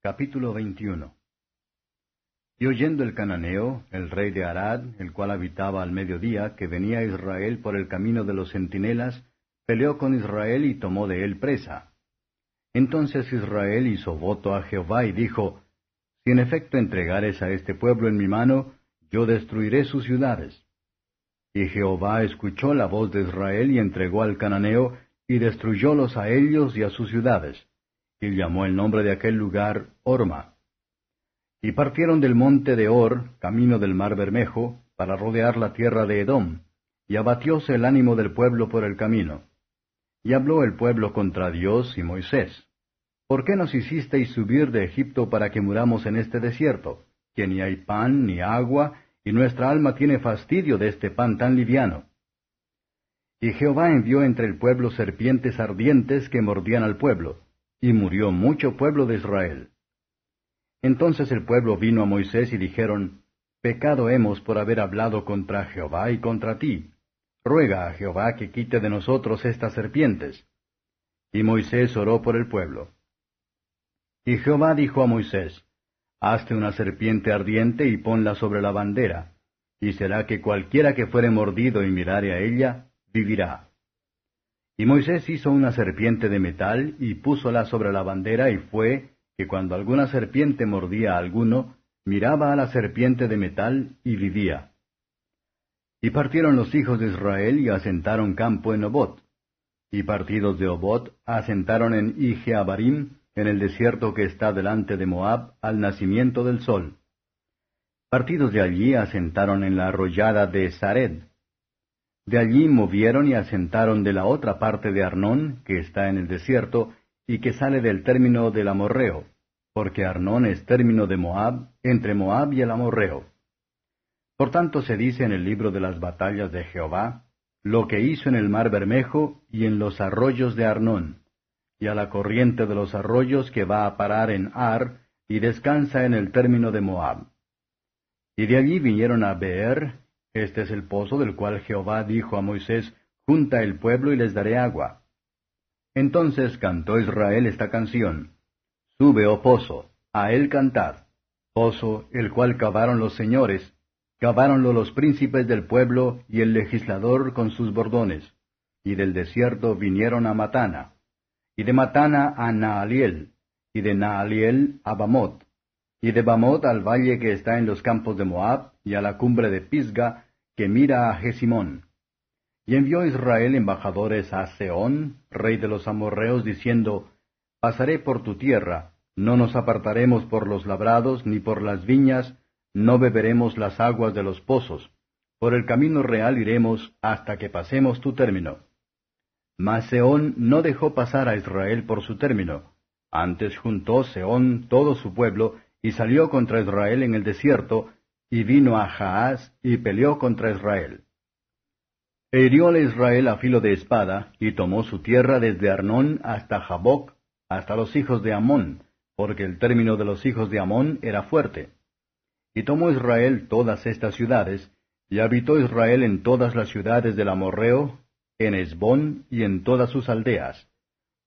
Capítulo 21 Y oyendo el cananeo, el rey de Arad, el cual habitaba al mediodía, que venía Israel por el camino de los centinelas, peleó con Israel y tomó de él presa. Entonces Israel hizo voto a Jehová y dijo, Si en efecto entregares a este pueblo en mi mano, yo destruiré sus ciudades. Y Jehová escuchó la voz de Israel y entregó al cananeo, y destruyólos a ellos y a sus ciudades y llamó el nombre de aquel lugar Orma. Y partieron del monte de Or, camino del mar Bermejo, para rodear la tierra de Edom, y abatióse el ánimo del pueblo por el camino. Y habló el pueblo contra Dios y Moisés. ¿Por qué nos hicisteis subir de Egipto para que muramos en este desierto, que ni hay pan ni agua, y nuestra alma tiene fastidio de este pan tan liviano? Y Jehová envió entre el pueblo serpientes ardientes que mordían al pueblo, y murió mucho pueblo de Israel. Entonces el pueblo vino a Moisés y dijeron, Pecado hemos por haber hablado contra Jehová y contra ti. Ruega a Jehová que quite de nosotros estas serpientes. Y Moisés oró por el pueblo. Y Jehová dijo a Moisés, Hazte una serpiente ardiente y ponla sobre la bandera, y será que cualquiera que fuere mordido y mirare a ella, vivirá. Y Moisés hizo una serpiente de metal y púsola sobre la bandera y fue que cuando alguna serpiente mordía a alguno, miraba a la serpiente de metal y vivía. Y partieron los hijos de Israel y asentaron campo en Obot. Y partidos de Obot asentaron en Ijeabarim, en el desierto que está delante de Moab, al nacimiento del sol. Partidos de allí asentaron en la arroyada de Sared. De allí movieron y asentaron de la otra parte de Arnón, que está en el desierto, y que sale del término del Amorreo, porque Arnón es término de Moab, entre Moab y el Amorreo. Por tanto se dice en el libro de las batallas de Jehová, lo que hizo en el mar Bermejo y en los arroyos de Arnón, y a la corriente de los arroyos que va a parar en Ar, y descansa en el término de Moab. Y de allí vinieron a Beer, este es el pozo del cual Jehová dijo a Moisés, Junta el pueblo y les daré agua. Entonces cantó Israel esta canción. Sube, oh pozo, a él cantad. Pozo, el cual cavaron los señores, caváronlo los príncipes del pueblo y el legislador con sus bordones. Y del desierto vinieron a Matana. Y de Matana a Naaliel. Y de Naaliel a Bamot. Y de Bamot al valle que está en los campos de Moab, y a la cumbre de Pisga, que mira a Jesimón. Y envió Israel embajadores a Seón, rey de los amorreos, diciendo, Pasaré por tu tierra, no nos apartaremos por los labrados ni por las viñas, no beberemos las aguas de los pozos, por el camino real iremos hasta que pasemos tu término. Mas Seón no dejó pasar a Israel por su término, antes juntó Seón todo su pueblo, y salió contra Israel en el desierto, y vino a Jaaz y peleó contra Israel. E hirióle Israel a filo de espada, y tomó su tierra desde Arnón hasta Jaboc, hasta los hijos de Amón, porque el término de los hijos de Amón era fuerte. Y tomó Israel todas estas ciudades, y habitó Israel en todas las ciudades del Amorreo, en Esbón y en todas sus aldeas,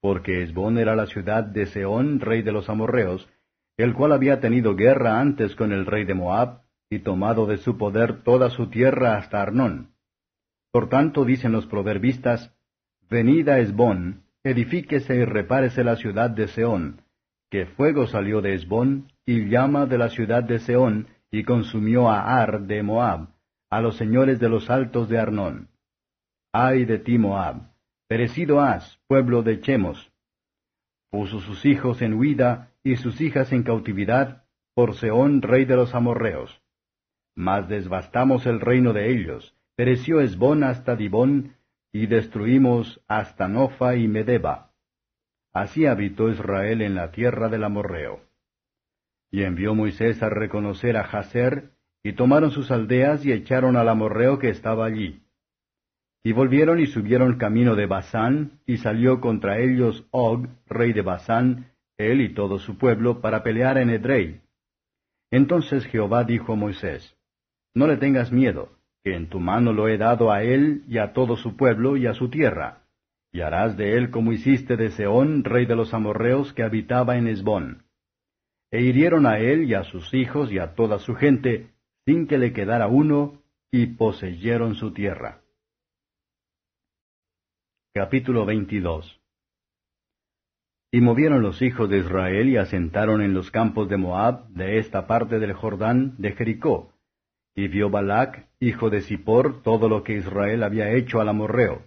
porque Esbón era la ciudad de Seón, rey de los amorreos, el cual había tenido guerra antes con el rey de Moab, y tomado de su poder toda su tierra hasta Arnón. Por tanto dicen los proverbistas, Venid a Esbón, edifíquese y repárese la ciudad de Seón, que fuego salió de Esbón, y llama de la ciudad de Seón, y consumió a Ar de Moab, a los señores de los altos de Arnón. Ay de ti, Moab, perecido has, pueblo de Chemos. Puso sus hijos en huida y sus hijas en cautividad, por Seón, rey de los amorreos mas desbastamos el reino de ellos, pereció Esbón hasta Dibón, y destruimos hasta Nofa y Medeba. Así habitó Israel en la tierra del amorreo. Y envió Moisés a reconocer a Jaser, y tomaron sus aldeas y echaron al amorreo que estaba allí. Y volvieron y subieron camino de Basán, y salió contra ellos Og, rey de Basán, él y todo su pueblo, para pelear en Edrei. Entonces Jehová dijo a Moisés, no le tengas miedo, que en tu mano lo he dado a él y a todo su pueblo y a su tierra, y harás de él como hiciste de Seón, rey de los amorreos, que habitaba en Esbón. e hirieron a él y a sus hijos y a toda su gente, sin que le quedara uno, y poseyeron su tierra. Capítulo 22 Y movieron los hijos de Israel y asentaron en los campos de Moab, de esta parte del Jordán, de Jericó. Y vio Balac, hijo de Zippor, todo lo que Israel había hecho al amorreo.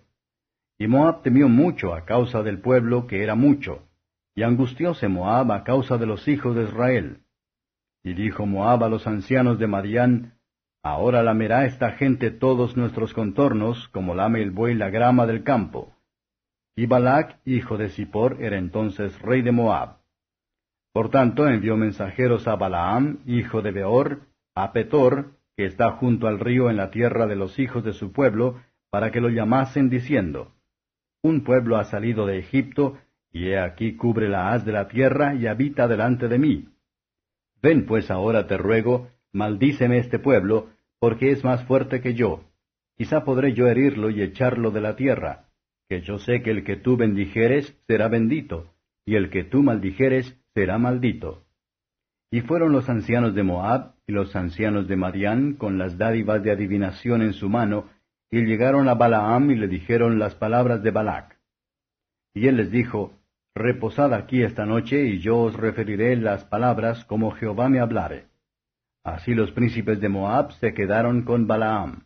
Y Moab temió mucho a causa del pueblo, que era mucho, y angustióse Moab a causa de los hijos de Israel. Y dijo Moab a los ancianos de Madián, Ahora lamerá esta gente todos nuestros contornos, como lame el buey la grama del campo. Y Balac, hijo de Zippor, era entonces rey de Moab. Por tanto envió mensajeros a Balaam, hijo de Beor, a Petor, que está junto al río en la tierra de los hijos de su pueblo, para que lo llamasen diciendo, Un pueblo ha salido de Egipto, y he aquí cubre la haz de la tierra y habita delante de mí. Ven pues ahora te ruego, maldíceme este pueblo, porque es más fuerte que yo. Quizá podré yo herirlo y echarlo de la tierra, que yo sé que el que tú bendijeres será bendito, y el que tú maldijeres será maldito. Y fueron los ancianos de Moab y los ancianos de Madián con las dádivas de adivinación en su mano, y llegaron a Balaam y le dijeron las palabras de Balac. Y él les dijo, Reposad aquí esta noche, y yo os referiré las palabras como Jehová me hablare. Así los príncipes de Moab se quedaron con Balaam.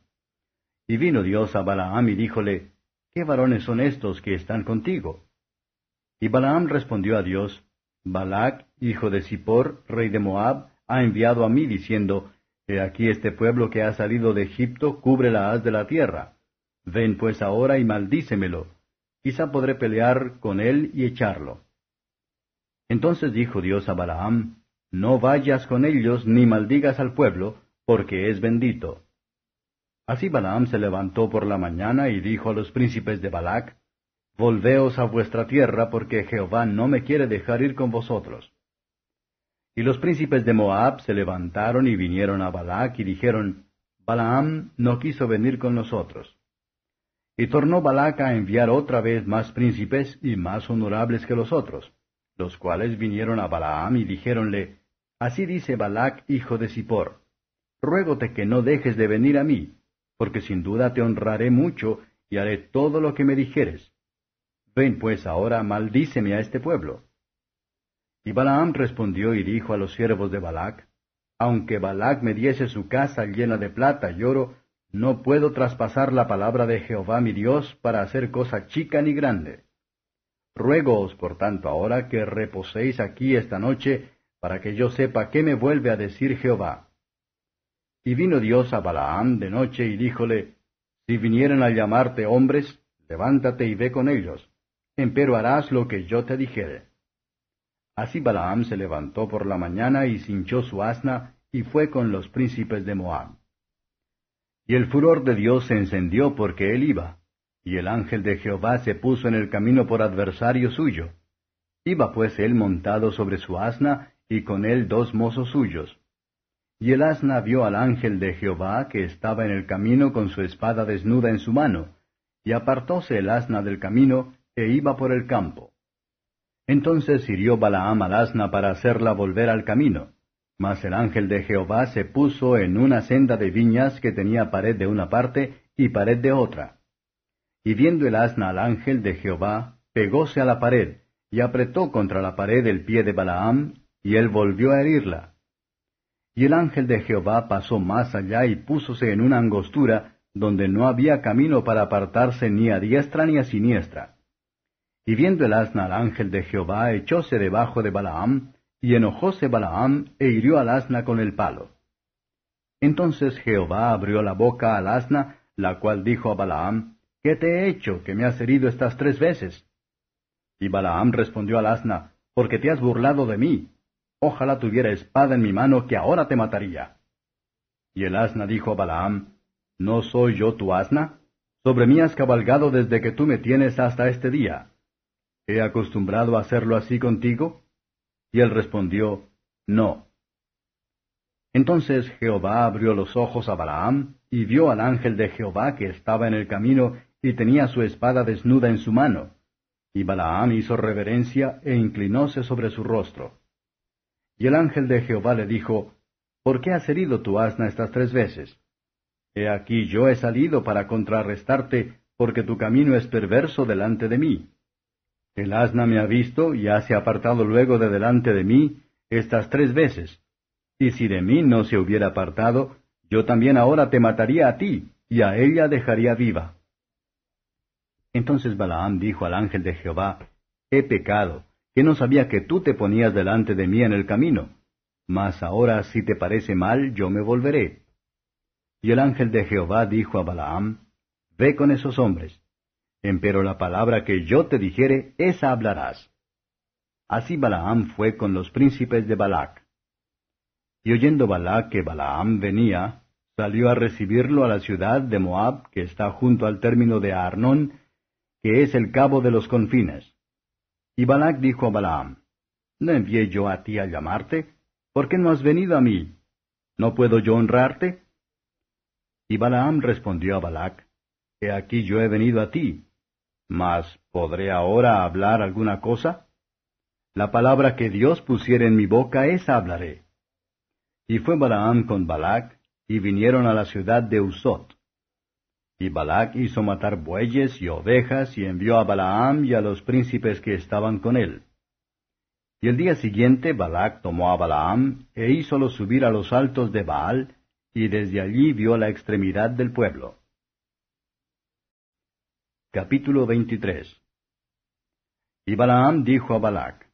Y vino Dios a Balaam y díjole, ¿Qué varones son estos que están contigo? Y Balaam respondió a Dios, Balac, hijo de Zippor, rey de Moab, ha enviado a mí diciendo, He aquí este pueblo que ha salido de Egipto cubre la haz de la tierra. Ven pues ahora y maldícemelo quizá podré pelear con él y echarlo. Entonces dijo Dios a Balaam, No vayas con ellos ni maldigas al pueblo, porque es bendito. Así Balaam se levantó por la mañana y dijo a los príncipes de Balac, Volveos a vuestra tierra, porque Jehová no me quiere dejar ir con vosotros. Y los príncipes de Moab se levantaron y vinieron a Balac y dijeron, Balaam no quiso venir con nosotros. Y tornó Balac a enviar otra vez más príncipes y más honorables que los otros, los cuales vinieron a Balaam y dijéronle, Así dice Balac, hijo de Zippor, Ruégote que no dejes de venir a mí, porque sin duda te honraré mucho y haré todo lo que me dijeres. Ven pues ahora, maldíceme a este pueblo. Y Balaam respondió y dijo a los siervos de Balac, Aunque Balac me diese su casa llena de plata y oro, no puedo traspasar la palabra de Jehová mi Dios para hacer cosa chica ni grande. Ruégoos, por tanto, ahora que reposéis aquí esta noche, para que yo sepa qué me vuelve a decir Jehová. Y vino Dios a Balaam de noche y díjole, Si vinieren a llamarte hombres, levántate y ve con ellos, empero harás lo que yo te dijere. Así Balaam se levantó por la mañana y cinchó su asna, y fue con los príncipes de Moab. Y el furor de Dios se encendió porque él iba, y el ángel de Jehová se puso en el camino por adversario suyo. Iba pues él montado sobre su asna, y con él dos mozos suyos. Y el asna vio al ángel de Jehová que estaba en el camino con su espada desnuda en su mano, y apartóse el asna del camino, e iba por el campo. Entonces hirió Balaam al asna para hacerla volver al camino. Mas el ángel de Jehová se puso en una senda de viñas que tenía pared de una parte y pared de otra. Y viendo el asna al ángel de Jehová, pegóse a la pared, y apretó contra la pared el pie de Balaam, y él volvió a herirla. Y el ángel de Jehová pasó más allá y púsose en una angostura, donde no había camino para apartarse ni a diestra ni a siniestra. Y viendo el asna al ángel de Jehová, echóse debajo de Balaam, y enojóse Balaam e hirió al asna con el palo. Entonces Jehová abrió la boca al asna, la cual dijo a Balaam, ¿Qué te he hecho que me has herido estas tres veces? Y Balaam respondió al asna, Porque te has burlado de mí. Ojalá tuviera espada en mi mano que ahora te mataría. Y el asna dijo a Balaam, ¿No soy yo tu asna? Sobre mí has cabalgado desde que tú me tienes hasta este día. ¿He acostumbrado a hacerlo así contigo? Y él respondió, No. Entonces Jehová abrió los ojos a Balaam, y vio al ángel de Jehová que estaba en el camino, y tenía su espada desnuda en su mano. Y Balaam hizo reverencia e inclinóse sobre su rostro. Y el ángel de Jehová le dijo, ¿Por qué has herido tu asna estas tres veces? He aquí yo he salido para contrarrestarte, porque tu camino es perverso delante de mí. El asna me ha visto y ha se apartado luego de delante de mí estas tres veces. Y si de mí no se hubiera apartado, yo también ahora te mataría a ti, y a ella dejaría viva. Entonces Balaam dijo al ángel de Jehová, He pecado, que no sabía que tú te ponías delante de mí en el camino. Mas ahora si te parece mal, yo me volveré. Y el ángel de Jehová dijo a Balaam, Ve con esos hombres. Empero la palabra que yo te dijere, esa hablarás. Así Balaam fue con los príncipes de Balac. Y oyendo Balac que Balaam venía, salió a recibirlo a la ciudad de Moab, que está junto al término de Arnón, que es el cabo de los confines. Y Balac dijo a Balaam, ¿No envié yo a ti a llamarte? ¿Por qué no has venido a mí? ¿No puedo yo honrarte? Y Balaam respondió a Balac, He aquí yo he venido a ti, mas ¿podré ahora hablar alguna cosa? La palabra que Dios pusiera en mi boca, esa hablaré. Y fue Balaam con Balac, y vinieron a la ciudad de Usot. Y Balac hizo matar bueyes y ovejas, y envió a Balaam y a los príncipes que estaban con él. Y el día siguiente Balac tomó a Balaam, e hízolo subir a los altos de Baal, y desde allí vio la extremidad del pueblo. Capítulo 23 Y Balaam dijo a Balac,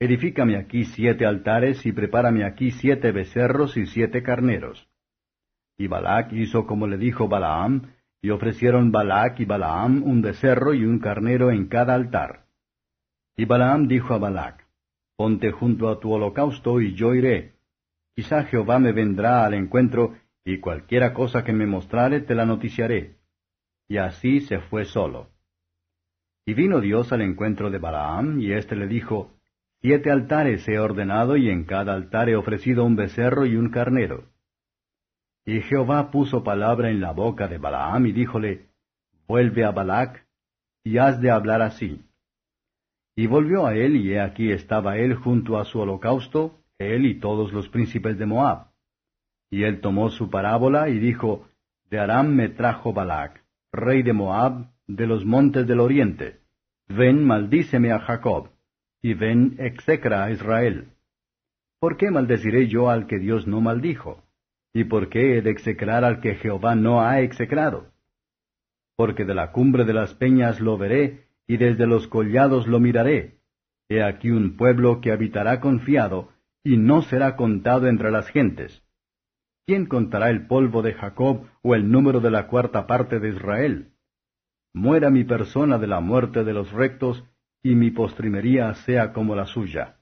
Edifícame aquí siete altares y prepárame aquí siete becerros y siete carneros. Y Balac hizo como le dijo Balaam, y ofrecieron Balac y Balaam un becerro y un carnero en cada altar. Y Balaam dijo a Balac, Ponte junto a tu holocausto y yo iré. Quizá Jehová me vendrá al encuentro, y cualquiera cosa que me mostrare te la noticiaré. Y así se fue solo. Y vino Dios al encuentro de Balaam, y éste le dijo, Siete altares he ordenado, y en cada altar he ofrecido un becerro y un carnero. Y Jehová puso palabra en la boca de Balaam y díjole, Vuelve a Balac, y has de hablar así. Y volvió a él, y he aquí estaba él junto a su holocausto, él y todos los príncipes de Moab. Y él tomó su parábola y dijo, De Aram me trajo Balac, rey de Moab, de los montes del oriente. Ven, maldíceme a Jacob, y ven, execra a Israel. ¿Por qué maldeciré yo al que Dios no maldijo? ¿Y por qué he de execrar al que Jehová no ha execrado? Porque de la cumbre de las peñas lo veré, y desde los collados lo miraré. He aquí un pueblo que habitará confiado, y no será contado entre las gentes. ¿Quién contará el polvo de Jacob o el número de la cuarta parte de Israel? Muera mi persona de la muerte de los rectos, y mi postrimería sea como la suya.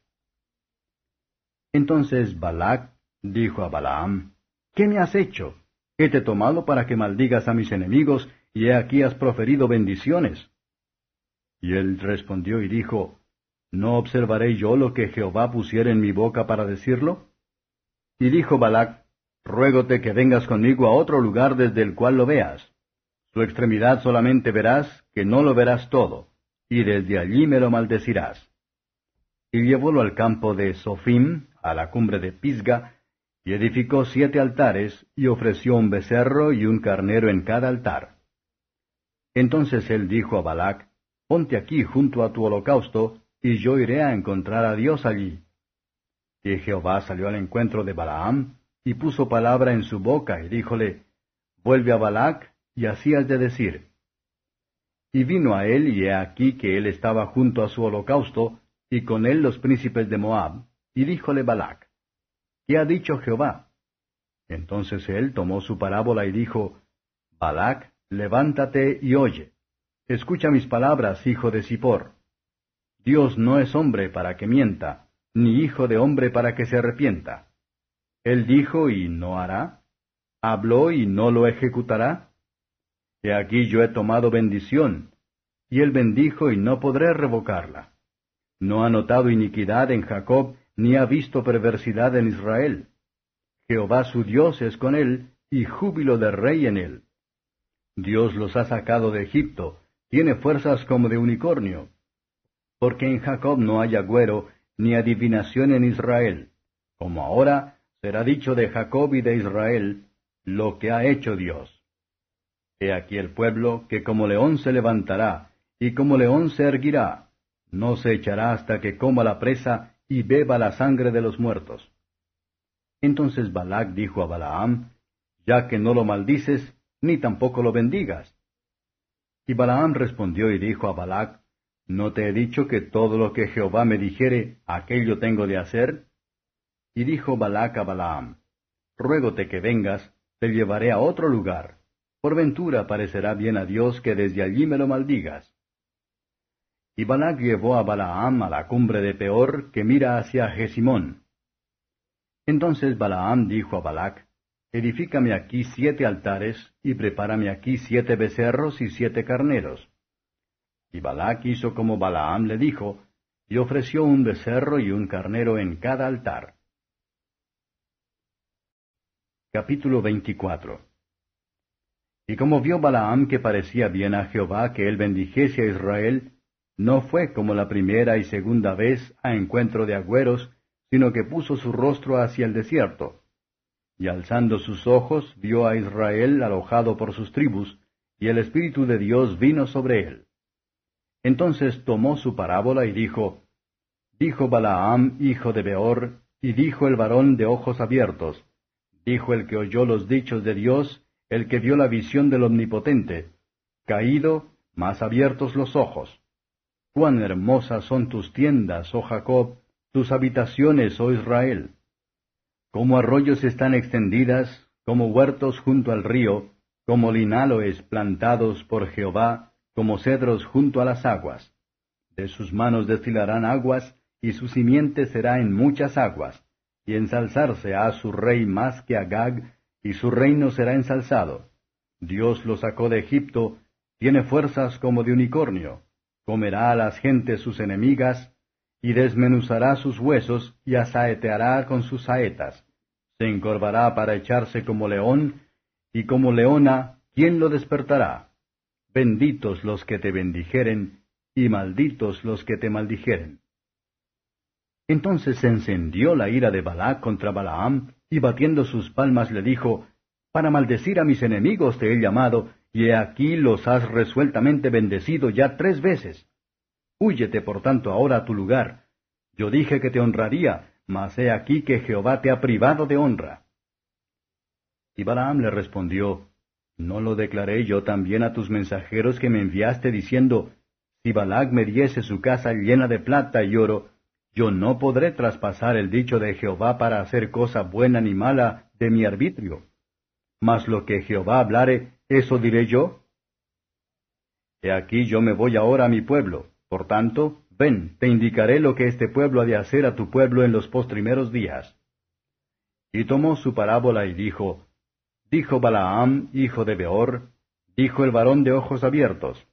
Entonces Balac dijo a Balaam, ¿Qué me has hecho? He te tomado para que maldigas a mis enemigos, y he aquí has proferido bendiciones. Y él respondió y dijo, ¿No observaré yo lo que Jehová pusiera en mi boca para decirlo? Y dijo Balac, Ruégote que vengas conmigo a otro lugar desde el cual lo veas. Su extremidad solamente verás, que no lo verás todo, y desde allí me lo maldecirás. Y llevólo al campo de Sofim, a la cumbre de Pisga, y edificó siete altares, y ofreció un becerro y un carnero en cada altar. Entonces él dijo a Balac, Ponte aquí junto a tu holocausto, y yo iré a encontrar a Dios allí. Y Jehová salió al encuentro de Balaam, y puso palabra en su boca, y díjole, Vuelve a Balac, y así has de decir. Y vino a él, y he aquí que él estaba junto a su holocausto, y con él los príncipes de Moab, y díjole Balac, ¿Qué ha dicho Jehová? Entonces él tomó su parábola y dijo, Balac, levántate y oye. Escucha mis palabras, hijo de Sipor. Dios no es hombre para que mienta, ni hijo de hombre para que se arrepienta. Él dijo y no hará. Habló y no lo ejecutará. He aquí yo he tomado bendición, y él bendijo y no podré revocarla. No ha notado iniquidad en Jacob, ni ha visto perversidad en Israel. Jehová su Dios es con él, y júbilo de rey en él. Dios los ha sacado de Egipto, tiene fuerzas como de unicornio. Porque en Jacob no hay agüero, ni adivinación en Israel. como ahora será dicho de Jacob y de Israel, lo que ha hecho Dios. He aquí el pueblo que como león se levantará, y como león se erguirá, no se echará hasta que coma la presa y beba la sangre de los muertos. Entonces Balac dijo a Balaam, Ya que no lo maldices, ni tampoco lo bendigas. Y Balaam respondió y dijo a Balac, ¿No te he dicho que todo lo que Jehová me dijere, aquello tengo de hacer? Y dijo Balac a Balaam, Ruégote que vengas, te llevaré a otro lugar. Por ventura parecerá bien a Dios que desde allí me lo maldigas. Y Balac llevó a Balaam a la cumbre de Peor, que mira hacia Gesimón. Entonces Balaam dijo a Balac, Edifícame aquí siete altares, y prepárame aquí siete becerros y siete carneros. Y Balac hizo como Balaam le dijo, y ofreció un becerro y un carnero en cada altar. Capítulo 24 Y como vio Balaam que parecía bien a Jehová que él bendijese a Israel, no fue como la primera y segunda vez a encuentro de agüeros, sino que puso su rostro hacia el desierto y alzando sus ojos vio a Israel alojado por sus tribus, y el Espíritu de Dios vino sobre él. Entonces tomó su parábola y dijo, Dijo Balaam, hijo de Beor, y dijo el varón de ojos abiertos, dijo el que oyó los dichos de Dios, el que vio la visión del Omnipotente, caído, más abiertos los ojos. Cuán hermosas son tus tiendas, oh Jacob, tus habitaciones, oh Israel como arroyos están extendidas, como huertos junto al río, como linaloes plantados por Jehová, como cedros junto a las aguas. De sus manos destilarán aguas, y su simiente será en muchas aguas, y ensalzarse a su rey más que Agag, y su reino será ensalzado. Dios lo sacó de Egipto, tiene fuerzas como de unicornio, comerá a las gentes sus enemigas, y desmenuzará sus huesos y asaeteará con sus saetas. Se encorvará para echarse como león, y como leona, ¿quién lo despertará? Benditos los que te bendijeren, y malditos los que te maldijeren. Entonces se encendió la ira de Balac contra Balaam, y batiendo sus palmas le dijo, Para maldecir a mis enemigos te he llamado, y he aquí los has resueltamente bendecido ya tres veces. Húyete por tanto ahora a tu lugar. Yo dije que te honraría, mas he aquí que Jehová te ha privado de honra. Y Balaam le respondió, ¿No lo declaré yo también a tus mensajeros que me enviaste diciendo, si Balac me diese su casa llena de plata y oro, yo no podré traspasar el dicho de Jehová para hacer cosa buena ni mala de mi arbitrio. Mas lo que Jehová hablare, eso diré yo. He aquí yo me voy ahora a mi pueblo, por tanto, ven, te indicaré lo que este pueblo ha de hacer a tu pueblo en los postrimeros días. Y tomó su parábola y dijo, Dijo Balaam, hijo de Beor, dijo el varón de ojos abiertos,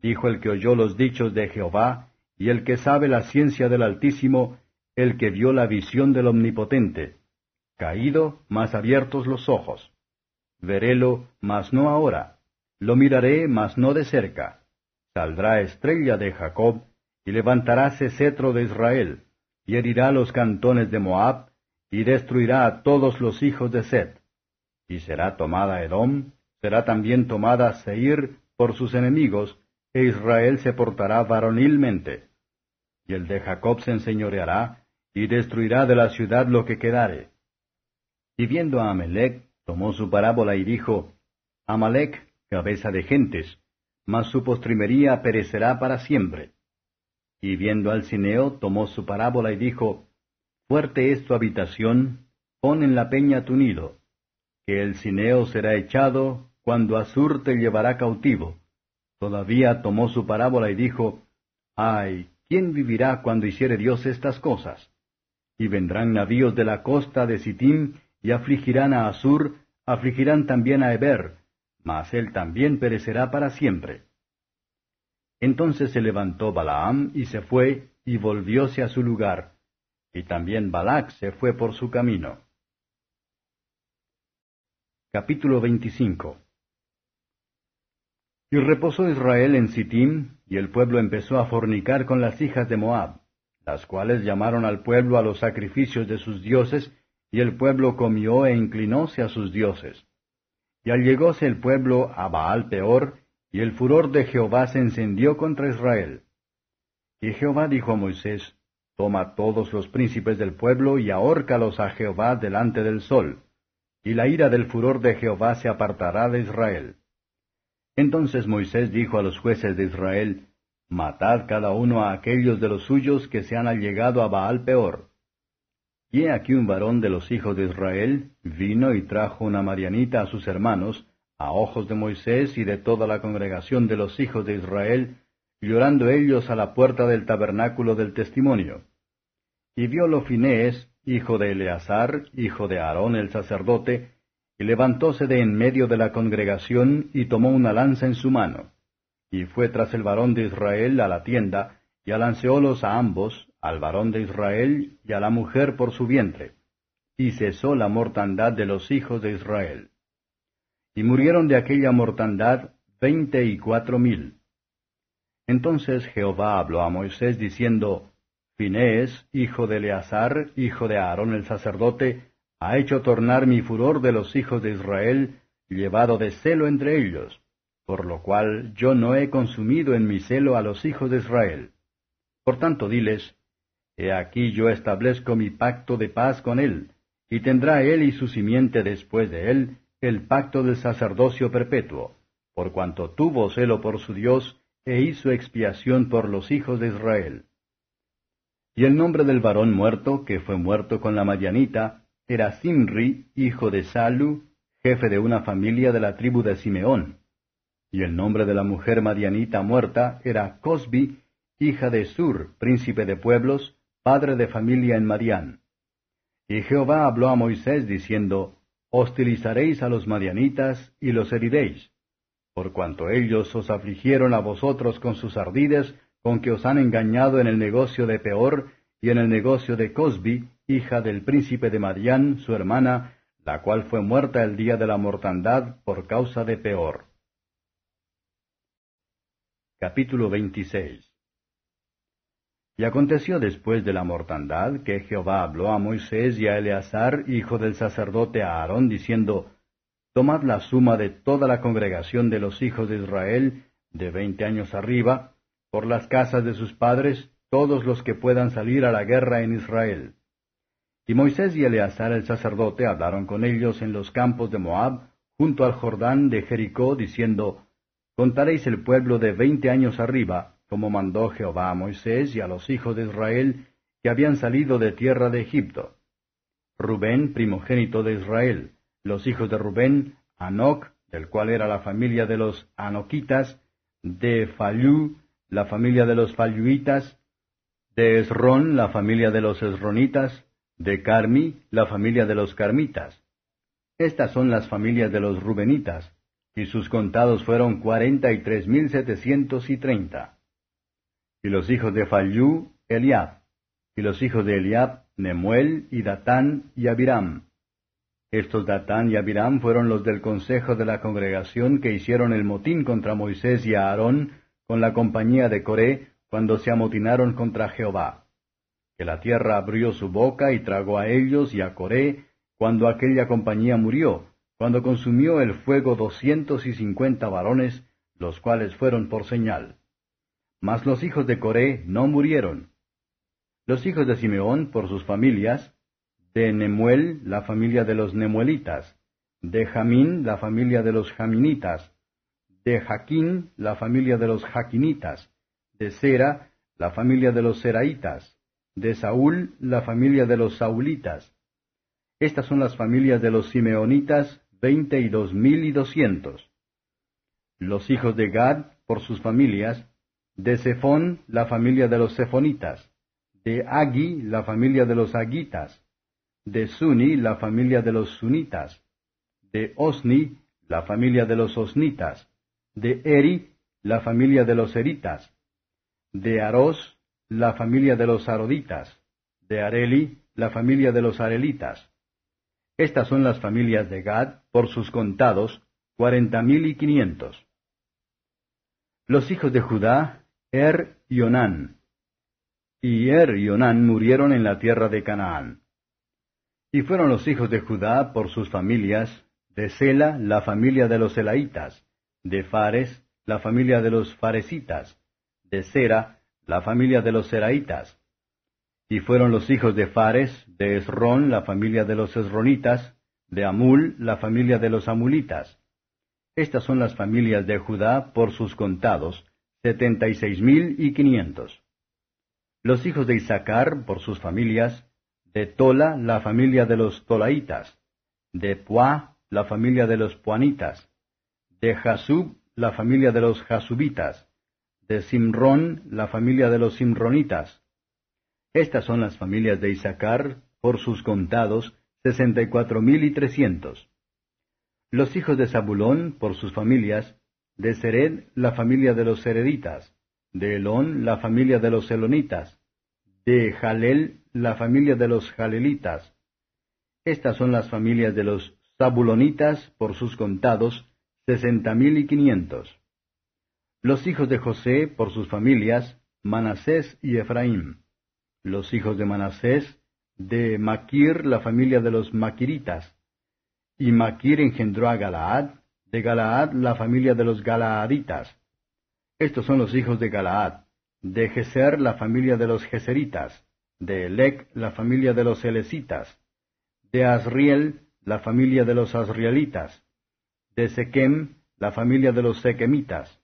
dijo el que oyó los dichos de Jehová, y el que sabe la ciencia del Altísimo, el que vio la visión del Omnipotente. Caído, mas abiertos los ojos. Verélo, mas no ahora. Lo miraré, mas no de cerca Saldrá estrella de Jacob, y levantaráse cetro de Israel, y herirá los cantones de Moab, y destruirá a todos los hijos de Set. Y será tomada Edom, será también tomada Seir por sus enemigos, e Israel se portará varonilmente. Y el de Jacob se enseñoreará, y destruirá de la ciudad lo que quedare. Y viendo a Amalek, tomó su parábola y dijo, Amalek, cabeza de gentes, mas su postrimería perecerá para siempre. Y viendo al Cineo, tomó su parábola y dijo, Fuerte es tu habitación, pon en la peña tu nido, que el Cineo será echado cuando Azur te llevará cautivo. Todavía tomó su parábola y dijo, Ay, ¿quién vivirá cuando hiciere Dios estas cosas? Y vendrán navíos de la costa de Sittim, y afligirán a Asur, afligirán también a Eber, mas él también perecerá para siempre. Entonces se levantó Balaam y se fue, y volvióse a su lugar, y también Balac se fue por su camino. Capítulo 25 Y reposó Israel en Sittim, y el pueblo empezó a fornicar con las hijas de Moab, las cuales llamaron al pueblo a los sacrificios de sus dioses, y el pueblo comió e inclinóse a sus dioses. Y allegóse el pueblo a Baal peor, y el furor de Jehová se encendió contra Israel. Y Jehová dijo a Moisés, Toma todos los príncipes del pueblo y ahórcalos a Jehová delante del sol, y la ira del furor de Jehová se apartará de Israel. Entonces Moisés dijo a los jueces de Israel, Matad cada uno a aquellos de los suyos que se han allegado a Baal peor. Y he aquí un varón de los hijos de Israel vino y trajo una marianita a sus hermanos, a ojos de Moisés y de toda la congregación de los hijos de Israel, llorando ellos a la puerta del tabernáculo del testimonio. Y viólo Finés, hijo de Eleazar, hijo de Aarón el sacerdote, y levantóse de en medio de la congregación y tomó una lanza en su mano. Y fue tras el varón de Israel a la tienda, y alanceólos a ambos, al varón de Israel y a la mujer por su vientre. Y cesó la mortandad de los hijos de Israel. Y murieron de aquella mortandad veinte y cuatro mil. Entonces Jehová habló a Moisés diciendo, Finés, hijo de Eleazar, hijo de Aarón el sacerdote, ha hecho tornar mi furor de los hijos de Israel, llevado de celo entre ellos, por lo cual yo no he consumido en mi celo a los hijos de Israel. Por tanto diles, He aquí yo establezco mi pacto de paz con él, y tendrá él y su simiente después de él el pacto del sacerdocio perpetuo, por cuanto tuvo celo por su Dios, e hizo expiación por los hijos de Israel. Y el nombre del varón muerto, que fue muerto con la Madianita, era Simri, hijo de Salu, jefe de una familia de la tribu de Simeón. Y el nombre de la mujer Madianita muerta era Cosbi, hija de Sur, príncipe de pueblos, padre de familia en Madián. Y Jehová habló a Moisés diciendo, Hostilizaréis a los madianitas y los heriréis por cuanto ellos os afligieron a vosotros con sus ardides, con que os han engañado en el negocio de Peor y en el negocio de Cosbi, hija del príncipe de Madián, su hermana, la cual fue muerta el día de la mortandad por causa de Peor. Capítulo 26 Y aconteció después de la mortandad que Jehová habló a Moisés y a Eleazar, hijo del sacerdote Aarón, diciendo, tomad la suma de toda la congregación de los hijos de Israel, de veinte años arriba, por las casas de sus padres, todos los que puedan salir a la guerra en Israel. Y Moisés y Eleazar el sacerdote hablaron con ellos en los campos de Moab, junto al Jordán de Jericó, diciendo, Contaréis el pueblo de veinte años arriba, como mandó Jehová a Moisés y a los hijos de Israel, que habían salido de tierra de Egipto. Rubén, primogénito de Israel, los hijos de Rubén, Anoc, del cual era la familia de los Anoquitas, de Falú, la familia de los Faluitas, de Esrón, la familia de los Esronitas, de Carmi, la familia de los Carmitas. Estas son las familias de los Rubenitas, y sus contados fueron cuarenta y tres mil setecientos y treinta. Y los hijos de Falú, Eliab, y los hijos de Eliab, Nemuel, y Datán, y Abiram. Estos Datán y Abiram fueron los del consejo de la congregación que hicieron el motín contra Moisés y Aarón con la compañía de Coré cuando se amotinaron contra Jehová. Que la tierra abrió su boca y tragó a ellos y a Coré cuando aquella compañía murió, cuando consumió el fuego doscientos y cincuenta varones, los cuales fueron por señal. Mas los hijos de Coré no murieron. Los hijos de Simeón, por sus familias, de Nemuel, la familia de los Nemuelitas, de Jamín, la familia de los Jaminitas, de Jaquín, la familia de los Jaquinitas, de Sera, la familia de los Seraitas, de Saúl, la familia de los Saulitas. Estas son las familias de los Simeonitas, veinte y dos mil y doscientos. Los hijos de Gad, por sus familias, de Zephón, la familia de los Zephonitas, de Agi, la familia de los Agitas, de Suni, la familia de los sunitas, de Osni, la familia de los osnitas, de Eri, la familia de los eritas, de Aros, la familia de los aroditas, de Areli, la familia de los arelitas. Estas son las familias de Gad, por sus contados, cuarenta mil y quinientos. Los hijos de Judá, Er y Onán. y Er y Onán murieron en la tierra de Canaán. Y fueron los hijos de Judá por sus familias, de Sela, la familia de los Elaitas, de Fares, la familia de los Faresitas, de Sera, la familia de los Seraitas. Y fueron los hijos de Fares, de Esrón, la familia de los Esronitas, de Amul, la familia de los Amulitas. Estas son las familias de Judá por sus contados, setenta y seis mil y quinientos. Los hijos de Isaacar por sus familias, de Tola, la familia de los Tolaitas, de Puá, la familia de los Puanitas, de Jasub, la familia de los Jasubitas, de Simrón, la familia de los Simronitas. Estas son las familias de Isaacar, por sus contados, sesenta y cuatro mil y trescientos. Los hijos de Zabulón, por sus familias, de Sered, la familia de los Sereditas, de Elón, la familia de los Elonitas, de Jalel, la familia de los Jalelitas. Estas son las familias de los Zabulonitas, por sus contados, sesenta mil y quinientos. Los hijos de José, por sus familias, Manasés y Efraín. Los hijos de Manasés, de Maquir, la familia de los Maquiritas. Y Maquir engendró a Galaad, de Galaad la familia de los Galaaditas. Estos son los hijos de Galaad, de Geser la familia de los Geseritas, de Elec la familia de los Elesitas, de Asriel la familia de los Asrielitas, de Sequem la familia de los Sequemitas,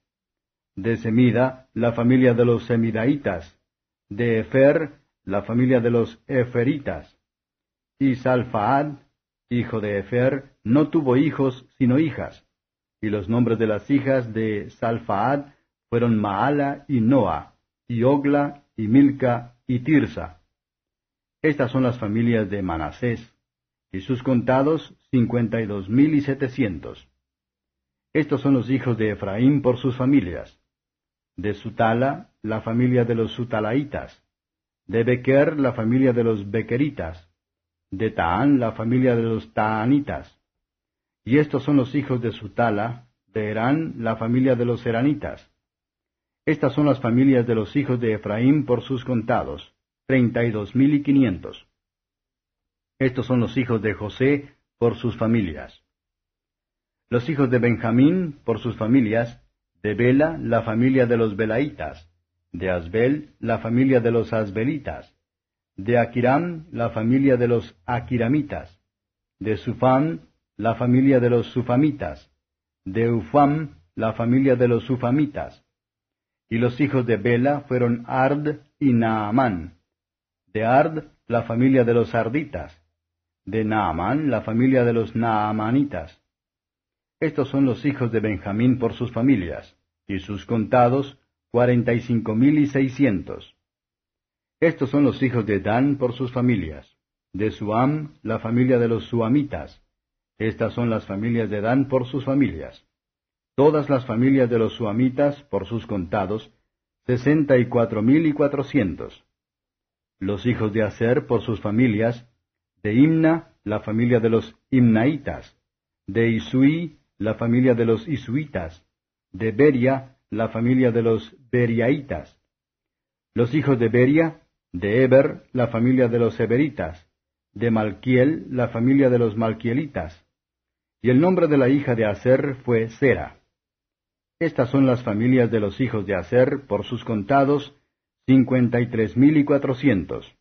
de Semida la familia de los Semidaitas, de Efer la familia de los Eferitas, y Salfaad, hijo de Efer, no tuvo hijos sino hijas, y los nombres de las hijas de Salfaad fueron Maala y Noa, y Ogla, y Milca, y Tirsa. Estas son las familias de Manasés, y sus contados cincuenta y dos mil y setecientos. Estos son los hijos de Efraín por sus familias. De Sutala, la familia de los Sutalaitas. De Bequer, la familia de los Bequeritas. De Taán, la familia de los Taanitas. Y estos son los hijos de Sutala, de Herán, la familia de los Heranitas. Estas son las familias de los hijos de Efraín por sus contados, treinta y dos mil y quinientos. Estos son los hijos de José por sus familias. Los hijos de Benjamín, por sus familias, de Bela, la familia de los Belaitas, de Asbel, la familia de los Asbelitas, de Akiram, la familia de los Akiramitas, de Sufam, la familia de los Sufamitas, de Ufam, la familia de los Sufamitas. Y los hijos de Bela fueron Ard y Naamán. De Ard, la familia de los Arditas. De Naamán, la familia de los Naamanitas estos son los hijos de Benjamín por sus familias, y sus contados, cuarenta y cinco mil y seiscientos. Estos son los hijos de Dan por sus familias. De Suam, la familia de los Suamitas. Estas son las familias de Dan por sus familias. Todas las familias de los Suamitas por sus contados, sesenta y cuatro mil y cuatrocientos. Los hijos de Aser por sus familias. De Imna, la familia de los Imnaitas. De Isui, la familia de los Isuitas, de Beria, la familia de los Beriaitas. Los hijos de Beria, de Eber, la familia de los Eberitas, de Malquiel, la familia de los Malquielitas. Y el nombre de la hija de Aser fue Sera. Estas son las familias de los hijos de Aser, por sus contados, cincuenta y tres mil y cuatrocientos.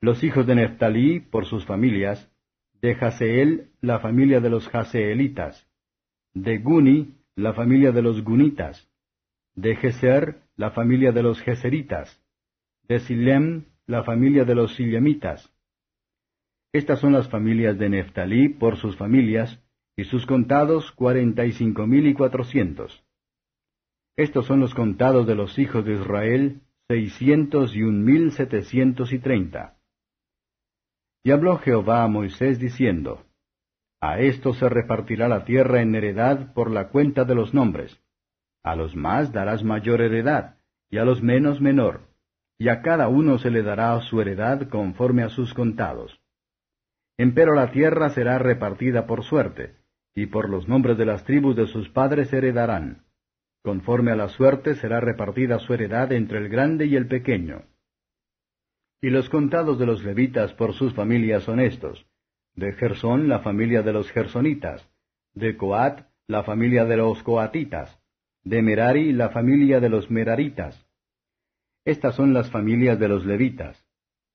Los hijos de Neftalí, por sus familias, de Jaseel, la familia de los Jaseelitas, de Guni, la familia de los Gunitas, de Geser, la familia de los Geseritas, de Silem, la familia de los Silemitas. Estas son las familias de Neftalí por sus familias, y sus contados cuarenta y cinco mil y cuatrocientos. Estos son los contados de los hijos de Israel, seiscientos y un mil setecientos y treinta. Y habló Jehová a Moisés diciendo, A esto se repartirá la tierra en heredad por la cuenta de los nombres. A los más darás mayor heredad, y a los menos menor, y a cada uno se le dará su heredad conforme a sus contados. Empero la tierra será repartida por suerte, y por los nombres de las tribus de sus padres heredarán. Conforme a la suerte será repartida su heredad entre el grande y el pequeño. Y los contados de los levitas por sus familias son estos. De Gersón, la familia de los gersonitas. De Coat, la familia de los coatitas. De Merari, la familia de los meraritas. Estas son las familias de los levitas.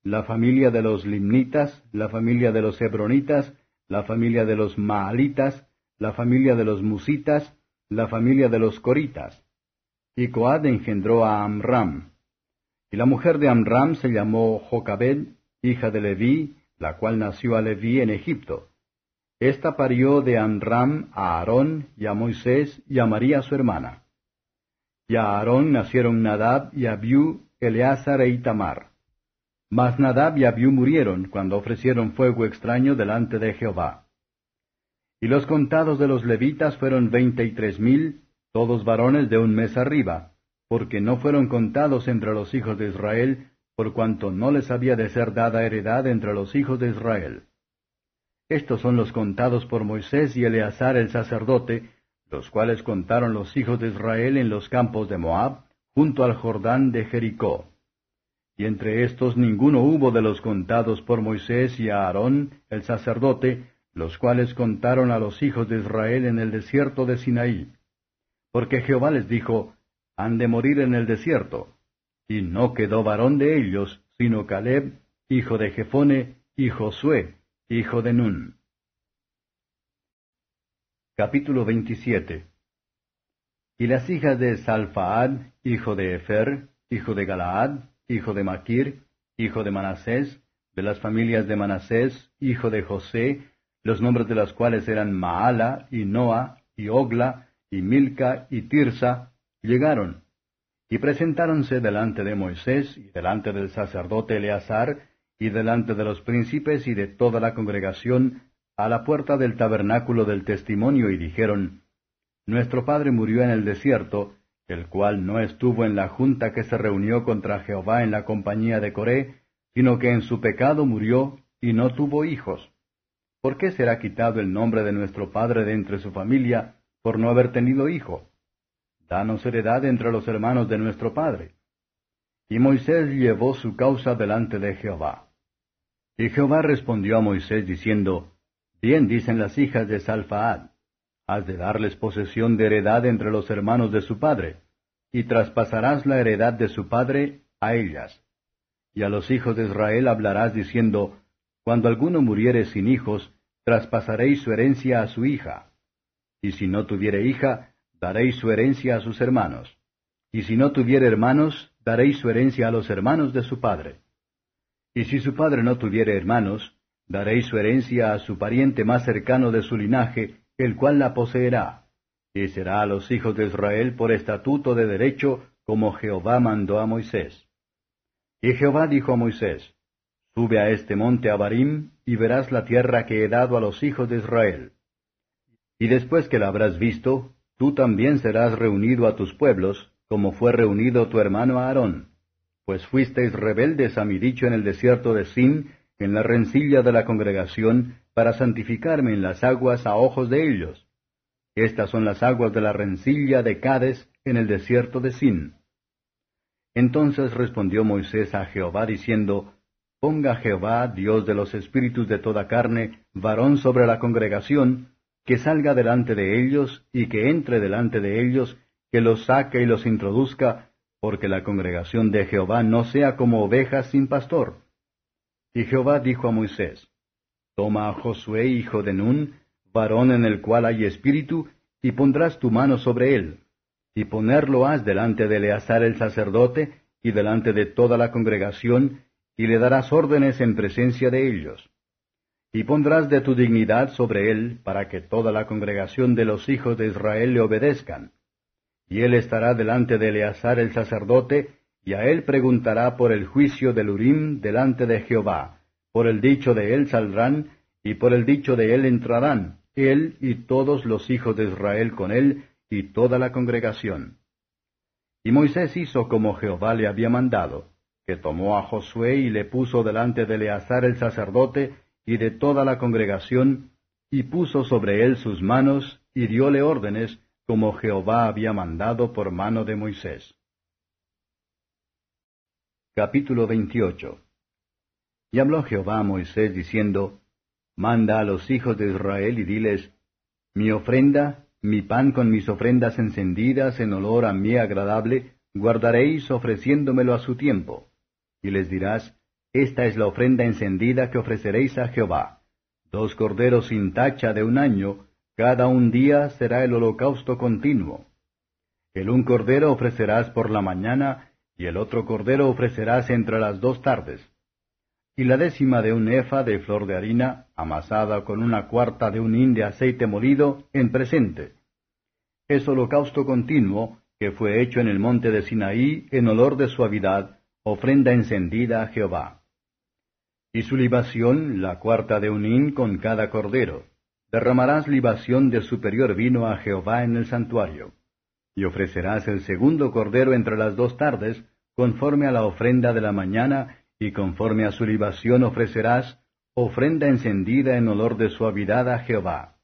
La familia de los limnitas, la familia de los hebronitas, la familia de los maalitas, la familia de los musitas, la familia de los coritas. Y Coad engendró a Amram. Y la mujer de Amram se llamó Jocabed, hija de Leví, la cual nació a Leví en Egipto. Esta parió de Amram a Aarón y a Moisés y a María su hermana. Y a Aarón nacieron Nadab y Abiú, Eleazar e Itamar. Mas Nadab y Abiú murieron cuando ofrecieron fuego extraño delante de Jehová. Y los contados de los levitas fueron veinte y tres mil, todos varones de un mes arriba, porque no fueron contados entre los hijos de Israel, por cuanto no les había de ser dada heredad entre los hijos de Israel. Estos son los contados por Moisés y Eleazar el sacerdote, los cuales contaron los hijos de Israel en los campos de Moab, junto al Jordán de Jericó. Y entre estos ninguno hubo de los contados por Moisés y Aarón el sacerdote, los cuales contaron a los hijos de Israel en el desierto de Sinaí. Porque Jehová les dijo, han de morir en el desierto. Y no quedó varón de ellos, sino Caleb, hijo de Jefone, y Josué, hijo de Nun. Capítulo 27 Y las hijas de Salfaad, hijo de Efer, hijo de Galaad, hijo de Maquir, hijo de Manasés, de las familias de Manasés, hijo de José, los nombres de las cuales eran Maala, y Noa, y Ogla, y Milca, y Tirsa, llegaron, y presentáronse delante de Moisés, y delante del sacerdote Eleazar, y delante de los príncipes y de toda la congregación, a la puerta del tabernáculo del testimonio, y dijeron, Nuestro padre murió en el desierto, el cual no estuvo en la junta que se reunió contra Jehová en la compañía de Coré, sino que en su pecado murió, y no tuvo hijos. ¿Por qué será quitado el nombre de nuestro padre de entre su familia, por no haber tenido hijo? Danos heredad entre los hermanos de nuestro Padre. Y Moisés llevó su causa delante de Jehová. Y Jehová respondió a Moisés diciendo, Bien dicen las hijas de Salfaad, has de darles posesión de heredad entre los hermanos de su padre, y traspasarás la heredad de su padre a ellas. Y a los hijos de Israel hablarás diciendo, Cuando alguno muriere sin hijos, traspasaréis su herencia a su hija. Y si no tuviere hija, daréis su herencia a sus hermanos. Y si no tuviere hermanos, daréis su herencia a los hermanos de su padre. Y si su padre no tuviere hermanos, daréis su herencia a su pariente más cercano de su linaje, el cual la poseerá. Y será a los hijos de Israel por estatuto de derecho, como Jehová mandó a Moisés. Y Jehová dijo a Moisés, Sube a este monte Abarim, y verás la tierra que he dado a los hijos de Israel. Y después que la habrás visto, tú también serás reunido a tus pueblos, como fue reunido tu hermano Aarón, pues fuisteis rebeldes a mi dicho en el desierto de Sin, en la rencilla de la congregación, para santificarme en las aguas a ojos de ellos. Estas son las aguas de la rencilla de Cades en el desierto de Sin. Entonces respondió Moisés a Jehová diciendo, Ponga Jehová, Dios de los espíritus de toda carne, varón sobre la congregación, que salga delante de ellos y que entre delante de ellos, que los saque y los introduzca, porque la congregación de Jehová no sea como ovejas sin pastor. Y Jehová dijo a Moisés, Toma a Josué, hijo de Nun, varón en el cual hay espíritu, y pondrás tu mano sobre él, y ponerlo has delante de Eleazar el sacerdote, y delante de toda la congregación, y le darás órdenes en presencia de ellos y pondrás de tu dignidad sobre él, para que toda la congregación de los hijos de Israel le obedezcan. Y él estará delante de Eleazar el sacerdote, y a él preguntará por el juicio del Urim delante de Jehová. Por el dicho de él saldrán, y por el dicho de él entrarán, él y todos los hijos de Israel con él, y toda la congregación. Y Moisés hizo como Jehová le había mandado, que tomó a Josué y le puso delante de Eleazar el sacerdote, y de toda la congregación, y puso sobre él sus manos, y dióle órdenes, como Jehová había mandado por mano de Moisés. Capítulo 28 Y habló Jehová a Moisés diciendo, Manda a los hijos de Israel y diles, Mi ofrenda, mi pan con mis ofrendas encendidas en olor a mí agradable, guardaréis ofreciéndomelo a su tiempo. Y les dirás, Esta es la ofrenda encendida que ofreceréis a Jehová. Dos corderos sin tacha de un año, cada un día será el holocausto continuo. El un cordero ofrecerás por la mañana, y el otro cordero ofrecerás entre las dos tardes. Y la décima de un efa de flor de harina, amasada con una cuarta de un hin de aceite molido, en presente. Es holocausto continuo, que fue hecho en el monte de Sinaí, en olor de suavidad, ofrenda encendida a Jehová. Y su libación, la cuarta de un hin con cada cordero derramarás libación de superior vino a Jehová en el santuario. Y ofrecerás el segundo cordero entre las dos tardes, conforme a la ofrenda de la mañana, y conforme a su libación ofrecerás ofrenda encendida en olor de suavidad a Jehová.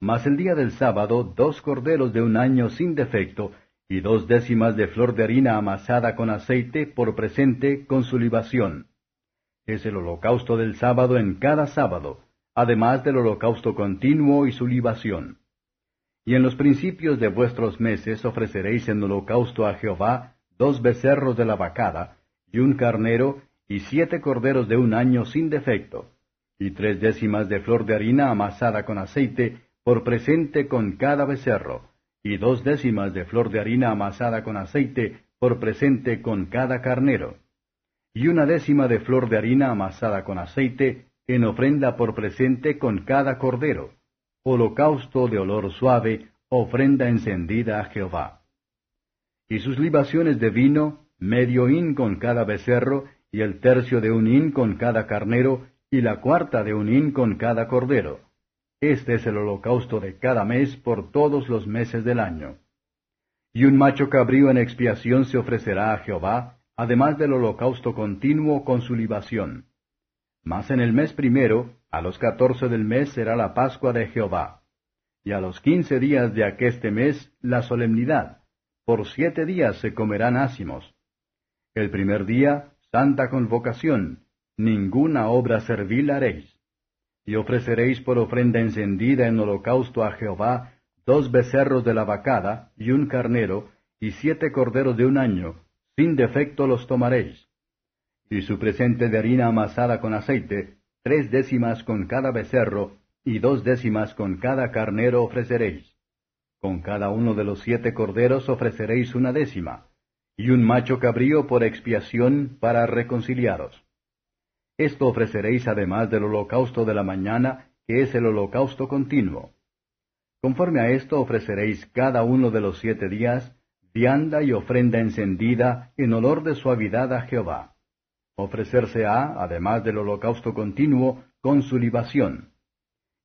Mas el día del sábado dos corderos de un año sin defecto, y dos décimas de flor de harina amasada con aceite por presente con su libación. Es el holocausto del sábado en cada sábado, además del holocausto continuo y su libación. Y en los principios de vuestros meses ofreceréis en holocausto a Jehová dos becerros de la vacada, y un carnero, y siete corderos de un año sin defecto, y tres décimas de flor de harina amasada con aceite, por presente con cada becerro, y dos décimas de flor de harina amasada con aceite, por presente con cada carnero, y una décima de flor de harina amasada con aceite, en ofrenda por presente con cada cordero, holocausto de olor suave, ofrenda encendida a Jehová. Y sus libaciones de vino, medio hin con cada becerro, y el tercio de un hin con cada carnero, y la cuarta de un hin con cada cordero. Este es el holocausto de cada mes por todos los meses del año. Y un macho cabrío en expiación se ofrecerá a Jehová, además del holocausto continuo con su libación. Mas en el mes primero, a los catorce del mes será la Pascua de Jehová. Y a los quince días de aqueste mes la solemnidad. Por siete días se comerán ácimos. El primer día, santa convocación. Ninguna obra servil haréis. Y ofreceréis por ofrenda encendida en holocausto a Jehová dos becerros de la vacada y un carnero, y siete corderos de un año, sin defecto los tomaréis y su presente de harina amasada con aceite, tres décimas con cada becerro, y dos décimas con cada carnero ofreceréis. Con cada uno de los siete corderos ofreceréis una décima, y un macho cabrío por expiación para reconciliaros. Esto ofreceréis además del holocausto de la mañana, que es el holocausto continuo. Conforme a esto ofreceréis cada uno de los siete días, vianda y ofrenda encendida en olor de suavidad a Jehová ofrecerse a, además del holocausto continuo, con su libación.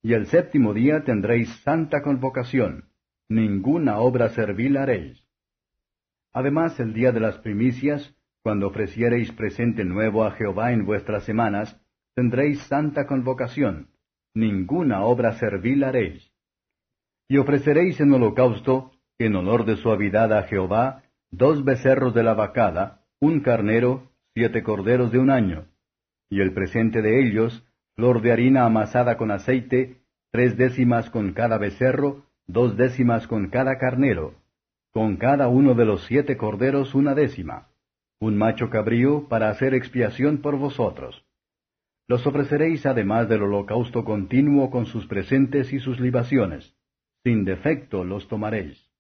Y el séptimo día tendréis santa convocación, ninguna obra servil haréis. Además el día de las primicias, cuando ofreciereis presente nuevo a Jehová en vuestras semanas, tendréis santa convocación, ninguna obra servil haréis. Y ofreceréis en holocausto, en honor de suavidad a Jehová, dos becerros de la vacada, un carnero, siete corderos de un año, y el presente de ellos, flor de harina amasada con aceite, tres décimas con cada becerro, dos décimas con cada carnero, con cada uno de los siete corderos una décima, un macho cabrío para hacer expiación por vosotros. Los ofreceréis además del holocausto continuo con sus presentes y sus libaciones. Sin defecto los tomaréis.